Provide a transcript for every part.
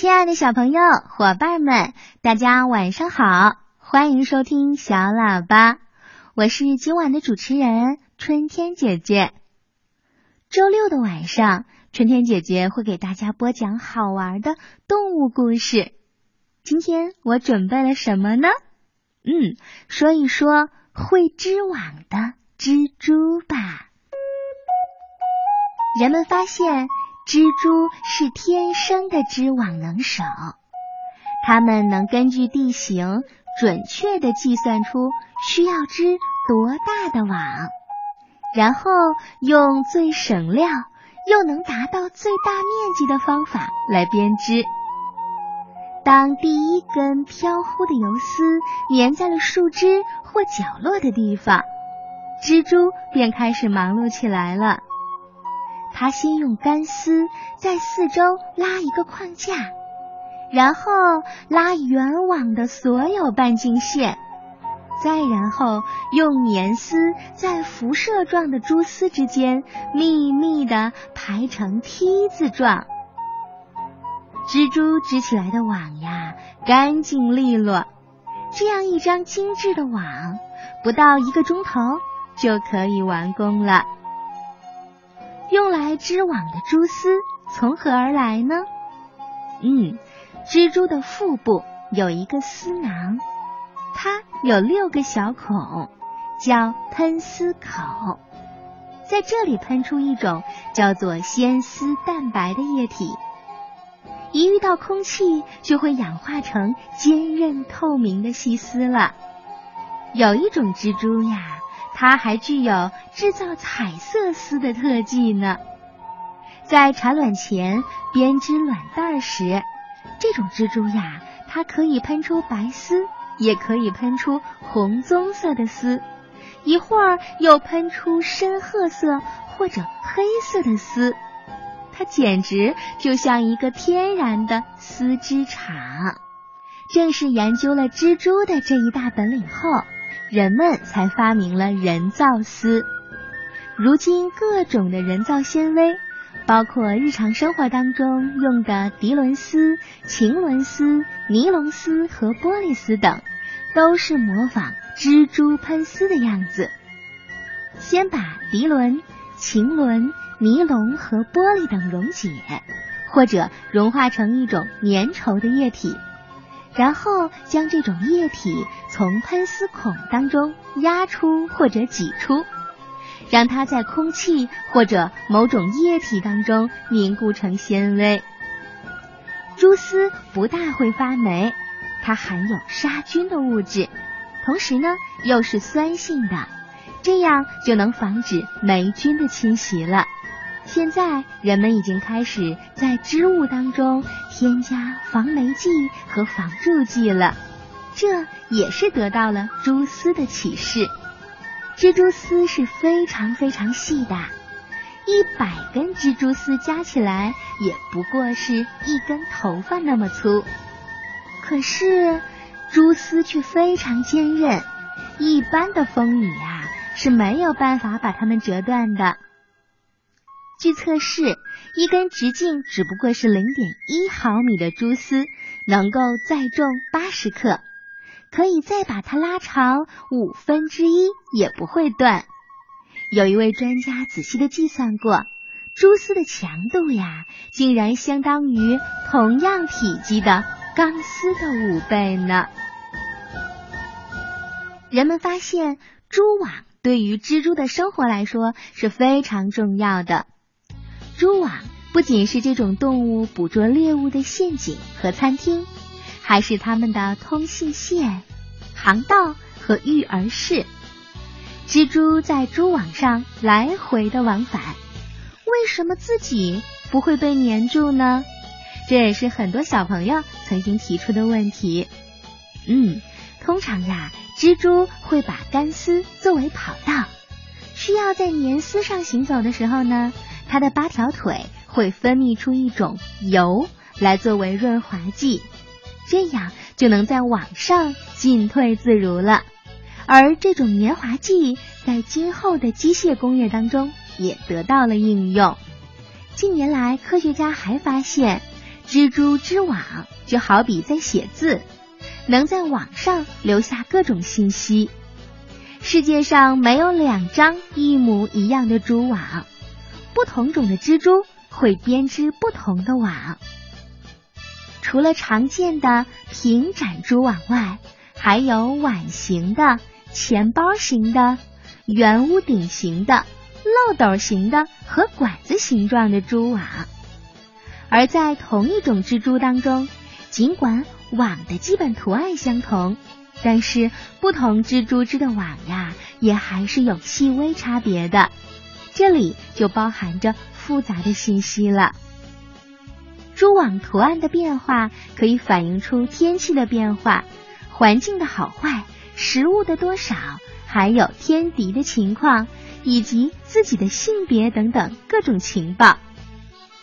亲爱的小朋友、伙伴们，大家晚上好！欢迎收听小喇叭，我是今晚的主持人春天姐姐。周六的晚上，春天姐姐会给大家播讲好玩的动物故事。今天我准备了什么呢？嗯，说一说会织网的蜘蛛吧。人们发现。蜘蛛是天生的织网能手，它们能根据地形准确的计算出需要织多大的网，然后用最省料又能达到最大面积的方法来编织。当第一根飘忽的游丝粘在了树枝或角落的地方，蜘蛛便开始忙碌起来了。他先用干丝在四周拉一个框架，然后拉圆网的所有半径线，再然后用粘丝在辐射状的蛛丝之间密密的排成梯子状。蜘蛛织起来的网呀，干净利落，这样一张精致的网，不到一个钟头就可以完工了。来织网的蛛丝从何而来呢？嗯，蜘蛛的腹部有一个丝囊，它有六个小孔，叫喷丝口，在这里喷出一种叫做纤丝蛋白的液体，一遇到空气就会氧化成坚韧透明的细丝了。有一种蜘蛛呀。它还具有制造彩色丝的特技呢。在产卵前编织卵袋时，这种蜘蛛呀，它可以喷出白丝，也可以喷出红棕色的丝，一会儿又喷出深褐色或者黑色的丝。它简直就像一个天然的丝织厂。正是研究了蜘蛛的这一大本领后。人们才发明了人造丝。如今，各种的人造纤维，包括日常生活当中用的涤纶丝、腈纶丝、尼龙丝和玻璃丝等，都是模仿蜘蛛喷丝的样子。先把涤纶、腈纶、尼龙和玻璃等溶解，或者融化成一种粘稠的液体。然后将这种液体从喷丝孔当中压出或者挤出，让它在空气或者某种液体当中凝固成纤维。蛛丝不大会发霉，它含有杀菌的物质，同时呢又是酸性的，这样就能防止霉菌的侵袭了。现在人们已经开始在织物当中添加防霉剂和防蛀剂了，这也是得到了蛛丝的启示。蜘蛛丝是非常非常细的，一百根蜘蛛丝加起来也不过是一根头发那么粗，可是蛛丝却非常坚韧，一般的风雨呀是没有办法把它们折断的。据测试，一根直径只不过是零点一毫米的蛛丝能够载重八十克，可以再把它拉长五分之一也不会断。有一位专家仔细的计算过，蛛丝的强度呀，竟然相当于同样体积的钢丝的五倍呢。人们发现，蛛网对于蜘蛛的生活来说是非常重要的。蛛网不仅是这种动物捕捉猎物的陷阱和餐厅，还是它们的通信线、航道和育儿室。蜘蛛在蛛网上来回的往返，为什么自己不会被粘住呢？这也是很多小朋友曾经提出的问题。嗯，通常呀，蜘蛛会把干丝作为跑道，需要在粘丝上行走的时候呢。它的八条腿会分泌出一种油来作为润滑剂，这样就能在网上进退自如了。而这种粘滑剂在今后的机械工业当中也得到了应用。近年来，科学家还发现，蜘蛛织网就好比在写字，能在网上留下各种信息。世界上没有两张一模一样的蛛网，不同种的蜘蛛会编织不同的网。除了常见的平展蛛网外，还有碗形的、钱包形的、圆屋顶形的、漏斗形的和管子形状的蛛网。而在同一种蜘蛛当中，尽管网的基本图案相同。但是不同蜘蛛织的网呀，也还是有细微差别的，这里就包含着复杂的信息了。蛛网图案的变化可以反映出天气的变化、环境的好坏、食物的多少，还有天敌的情况以及自己的性别等等各种情报。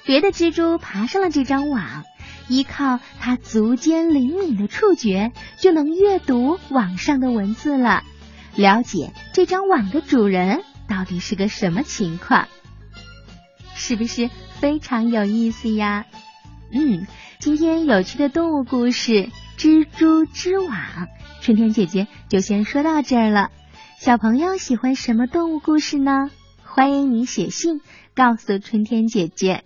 别的蜘蛛爬上了这张网。依靠它足尖灵敏的触觉，就能阅读网上的文字了，了解这张网的主人到底是个什么情况，是不是非常有意思呀？嗯，今天有趣的动物故事《蜘蛛织网》，春天姐姐就先说到这儿了。小朋友喜欢什么动物故事呢？欢迎你写信告诉春天姐姐。